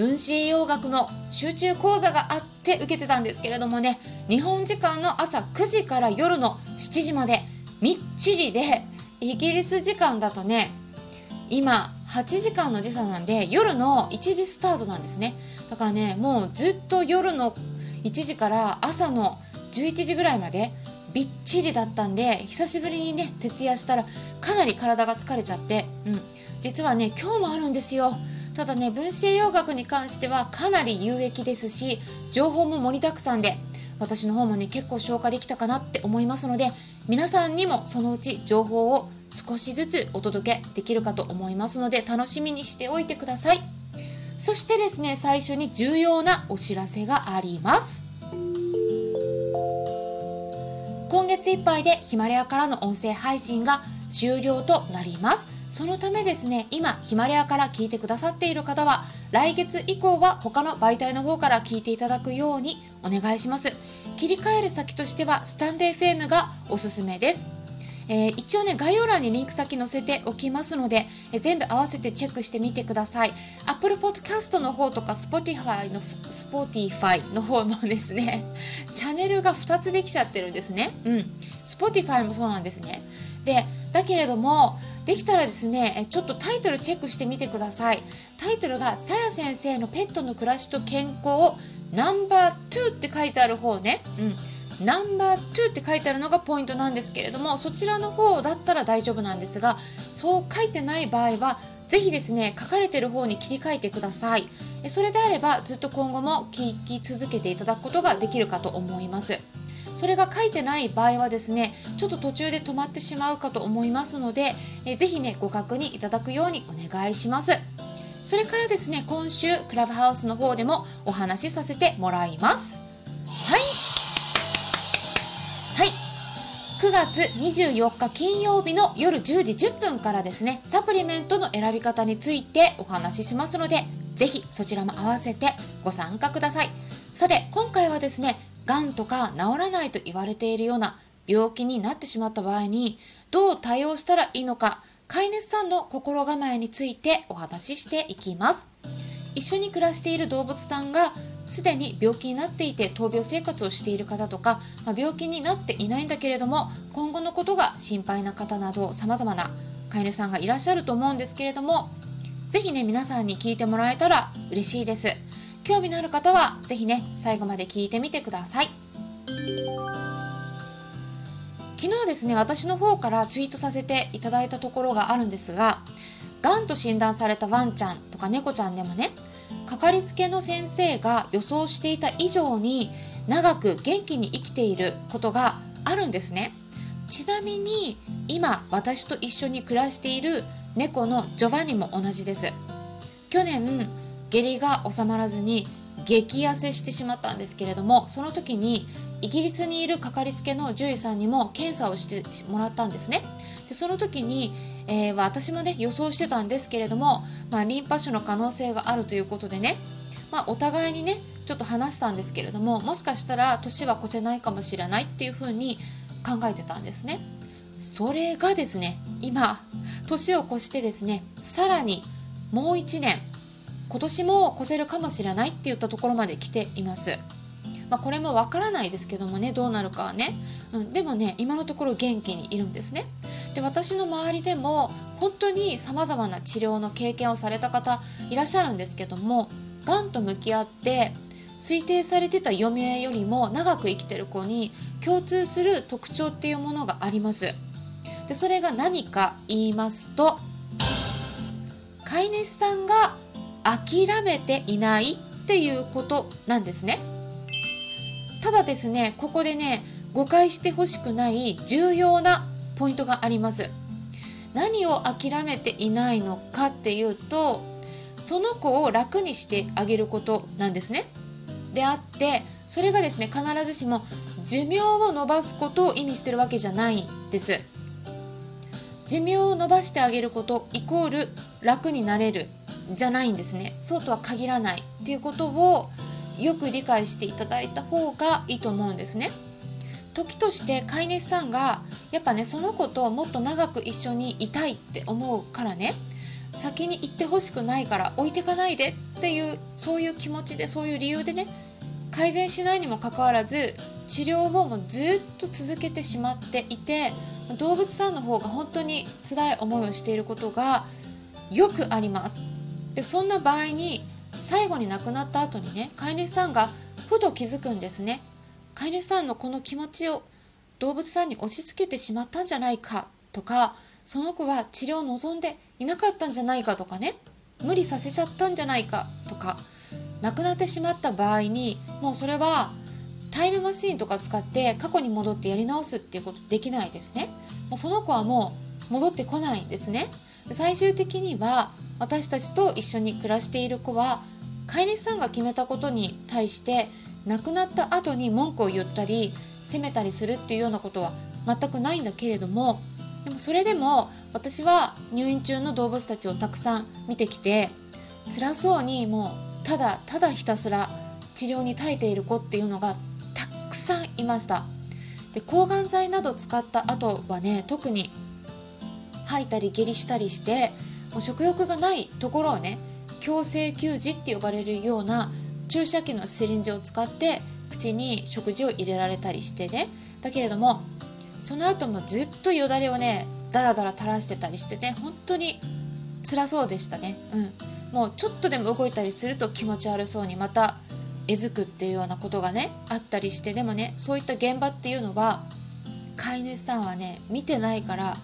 分子栄養学の集中講座があって受けてたんですけれどもね日本時間の朝9時から夜の7時までみっちりでイギリス時間だとね今8時間の時差なんで夜の1時スタートなんですね。だからねもうずっと夜の1時から朝の11時ぐらいまでびっちりだったんで久しぶりにね徹夜したらかなり体が疲れちゃって、うん、実はね今日もあるんですよ。ただね分子栄養学に関してはかなり有益ですし情報も盛りだくさんで私の方もね結構消化できたかなって思いますので皆さんにもそのうち情報を少しずつお届けできるかと思いますので楽しみにしておいてください。そしてですね最初に重要なお知らせがあります。今月いっぱいでヒマラヤからの音声配信が終了となります。そのためですね、今、ヒマラヤから聞いてくださっている方は、来月以降は他の媒体の方から聞いていただくようにお願いします。切り替える先としては、スタンデー FM がおすすめです。えー、一応ね、概要欄にリンク先載せておきますので、えー、全部合わせてチェックしてみてください。Apple Podcast の方とか Spotify の、Spotify の方のですね、チャンネルが2つできちゃってるんですね。うん。Spotify もそうなんですね。で、だけれども、できたらですねちょっとタイトルチェックしてみてください。タイトルがサラ先生のペットの暮らしと健康ナンバー2って書いてある方ね。うん。ナンバー2って書いてあるのがポイントなんですけれどもそちらの方だったら大丈夫なんですがそう書いてない場合はぜひですね書かれてる方に切り替えてください。それであればずっと今後も聞き続けていただくことができるかと思います。それが書いてない場合はですねちょっと途中で止まってしまうかと思いますので、えー、ぜひねご確認いただくようにお願いします。それからですね今週クラブハウスの方でもお話しさせてもらいます。はい。はい。9月24日金曜日の夜10時10分からですねサプリメントの選び方についてお話ししますのでぜひそちらも合わせてご参加ください。さて今回はですねがんとか治らないと言われているような病気になってしまった場合にどう対応したらいいのか飼い主さんの心構えについてお話ししていきます一緒に暮らしている動物さんがすでに病気になっていて闘病生活をしている方とか、まあ、病気になっていないんだけれども今後のことが心配な方など様々な飼い主さんがいらっしゃると思うんですけれども是非ね皆さんに聞いてもらえたら嬉しいです。興味のある方はぜひね最後まで聞いてみてください。昨日ですね私の方からツイートさせていただいたところがあるんですががんと診断されたワンちゃんとか猫ちゃんでもねかかりつけの先生が予想していた以上に長く元気に生きていることがあるんですね。ちなみに今私と一緒に暮らしている猫のジョバニも同じです。去年下痢が収まらずに激痩せしてしまったんですけれどもその時にイギリスにいるかかりつけの獣医さんにも検査をしてもらったんですね。でその時に、えー、私もね予想してたんですけれども、まあ、リンパ腫の可能性があるということでね、まあ、お互いにねちょっと話したんですけれどももしかしたら年は越せないかもしれないっていうふうに考えてたんですね。それがですね今年を越してですねさらにもう1年今年も越せるかもしれないって言ったところまで来ています。まあ、これもわからないですけどもねどうなるかはね、うん、でもね今のところ元気にいるんですね。で私の周りでも本当にさまざまな治療の経験をされた方いらっしゃるんですけどもがんと向き合って推定されてた余命よりも長く生きてる子に共通する特徴っていうものがあります。でそれが何か言いますと飼い主さんが諦めていないっていうことなんですね。ただですね、ここでね、誤解してほしくない重要なポイントがあります。何を諦めていないのかっていうと、その子を楽にしてあげることなんですね。であってそれがですね必ずしも寿命を延ばすことを意味してるわけじゃないんです寿命を延ばしてあげることイコール楽になれるじゃないんですね。そうとは限らないっていうことをよく理解していただいた方がいいと思うんですね。時として飼い主さんがやっぱねその子ともっと長く一緒にいたいって思うからね。先に行ってほしくないから置いてかないでっていうそういう気持ちでそういう理由でね改善しないにもかかわらず治療をもずっと続けてしまっていて動物さんの方が本当に辛い思いをしていることがよくあります。でそんな場合に最後に亡くなった後にね飼い主さんがふと気づくんですね。飼い主さんのこの気持ちを動物さんに押し付けてしまったんじゃないかとかその子は治療を望んでいなかったんじゃないかとかね無理させちゃったんじゃないかとか亡くなってしまった場合にもうそれはタイムマシーンとか使って過去に戻ってやり直すっていうことできないですね。もうその子はもう戻ってこないんですね。最終的には私たちと一緒に暮らしている子は飼い主さんが決めたことに対して亡くなった後に文句を言ったり責めたりするっていうようなことは全くないんだけれどもでもそれでも私は入院中の動物たちをたくさん見てきて辛そうにもうただただひたすら治療に耐えている子っていうのがたくさんいました。で抗がん剤など使った後はね特に吐いたり下痢したりしてもう食欲がないところをね強制給餌って呼ばれるような注射器のシリンジを使って口に食事を入れられたりしてね。だけれどもその後もずっとよだれをねダラダラ垂らしてたりしてね本当に辛そうでしたね。うん。もうちょっとでも動いたりすると気持ち悪そうにまたえずくっていうようなことがねあったりしてでもねそういった現場っていうのは飼い主さんはね見てないから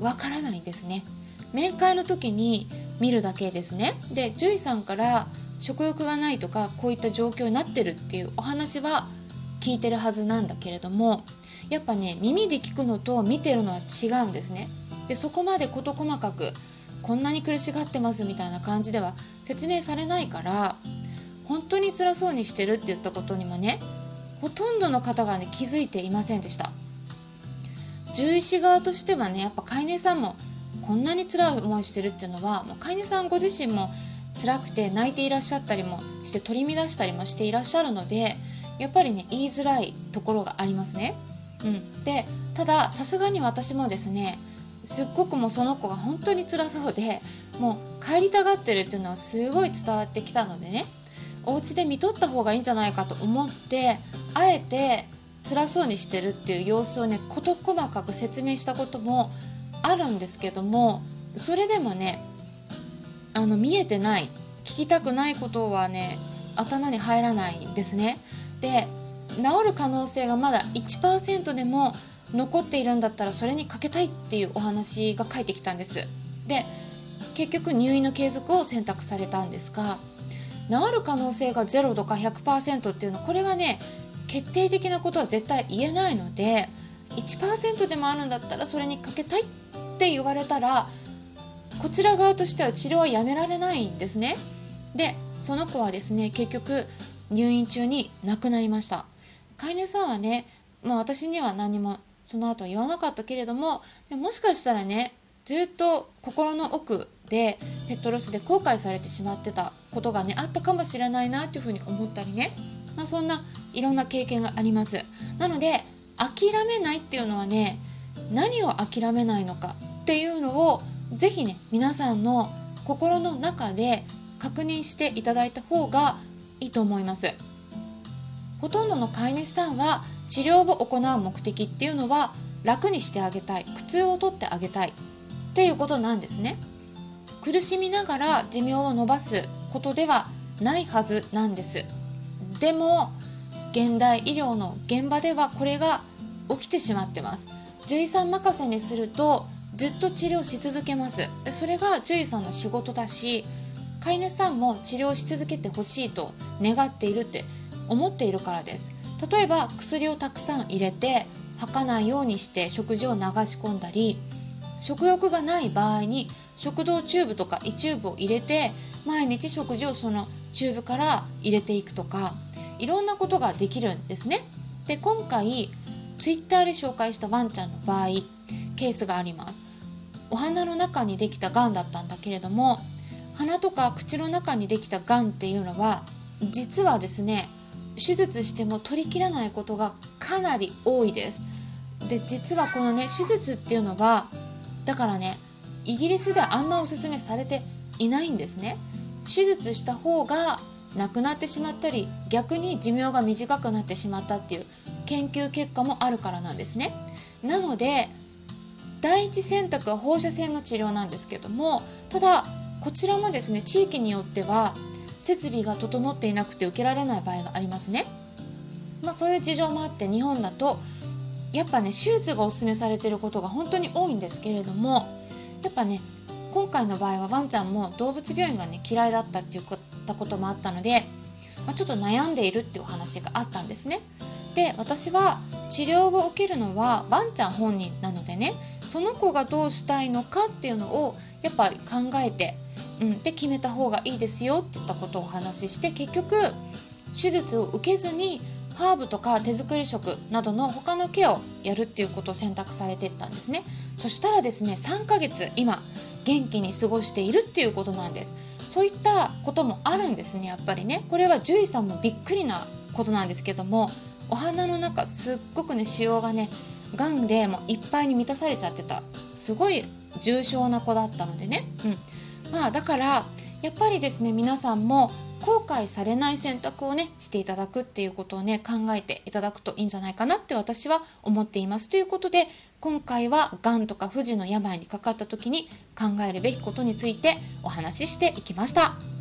わからないんですね。面会の時に見るだけですね。で獣医さんから食欲がないとかこういった状況になってるっていうお話は聞いてるはずなんだけれどもやっぱね耳で聞くのと見てるのは違うんですね。でそこまで事細かくこんなに苦しがってますみたいな感じでは説明されないから本当に辛そうにしてるって言ったことにもねほとんどの方がね気づいていませんでした。獣医師側としてはねやっぱ飼い主さんもこんなに辛い思いしてるっていうのはもう飼い主さんご自身も辛くて泣いていらっしゃったりもして取り乱したりもしていらっしゃるのでやっぱりね言いづらいところがありますね。うん、でたださすがに私もですねすっごくもうその子が本当に辛そうでもう帰りたがってるっていうのはすごい伝わってきたのでねお家で見とった方がいいんじゃないかと思ってあえて辛そうにしてるっていう様子をね事細かく説明したこともあるんですけどもそれでもねあの見えてない聞きたくないことはね頭に入らないんですね。で治る可能性がまだ1%でも残っているんだったらそれにかけたいっていうお話が返ってきたんです。で結局入院の継続を選択されたんですが治る可能性が0とか100%っていうのこれはね決定的なことは絶対言えないので1%でもあるんだったらそれにかけたいっって言われたらこちら側としては治療はやめられないんですね。でその子はですね結局入院中に亡くなりました。飼い主さんはね、まあ、私には何もその後は言わなかったけれどもでもしかしたらねずっと心の奥でペットロスで後悔されてしまってたことがねあったかもしれないなっていうふうに思ったりね、まあ、そんないろんな経験があります。なので諦めないっていうのはね何を諦めないのか。っていうのを是非ね皆さんの心の中で確認していただいた方がいいと思います。ほとんどの飼い主さんは治療を行う目的っていうのは楽にしてあげたい苦痛を取ってあげたいっていうことなんですね。苦しみながら寿命を延ばすことではないはずなんです。でも現代医療の現場ではこれが起きてしまってます。獣医さん任せにするとずっと治療し続けますそれが獣医さんの仕事だし飼い主さんも治療し続けてほしいと願っているって思っているからです例えば薬をたくさん入れて吐かないようにして食事を流し込んだり食欲がない場合に食道チューブとか胃チューブを入れて毎日食事をそのチューブから入れていくとかいろんなことができるんですね。で今回 Twitter で紹介したワンちゃんの場合ケースがあります。お鼻の中にできたがんだったんだけれども鼻とか口の中にできたがんっていうのは実はですね手術しても取りきらないことがかなり多いです。で実はこのね手術っていうのはだからねイギリスではあんまおすすめされていないんですね。手術した方が亡くなってしまったり逆に寿命が短くなってしまったっていう研究結果もあるからなんですね。なので第一選択は放射線の治療なんですけどもただこちらもですね地域によっては設備が整っていなくて受けられない場合がありますね。まあ、そういう事情もあって日本だとやっぱね手術がおすすめされてることが本当に多いんですけれどもやっぱね今回の場合はワンちゃんも動物病院がね嫌いだったっていうこともあったので、まあ、ちょっと悩んでいるっていうお話があったんですね。で私は治療を受けるのはワンちゃん本人なのでねその子がどうしたいのかっていうのをやっぱり考えて、うん、で決めた方がいいですよって言ったことをお話しして結局手術を受けずにハーブとか手作り食などの他のケアをやるっていうことを選択されていったんですね。そしたらですね3ヶ月今元気に過ごしているっていうことなんです。そういったこともあるんですねやっぱりね。これは獣医さんもびっくりなことなんですけどもお花の中すっごくね腫瘍がねがんでもういっぱいに満たされちゃってた。すごい重症な子だったのでね、うん、まあだからやっぱりですね皆さんも後悔されない選択をねしていただくっていうことをね考えていただくといいんじゃないかなって私は思っています。ということで今回はがんとか不治の病にかかった時に考えるべきことについてお話ししていきました。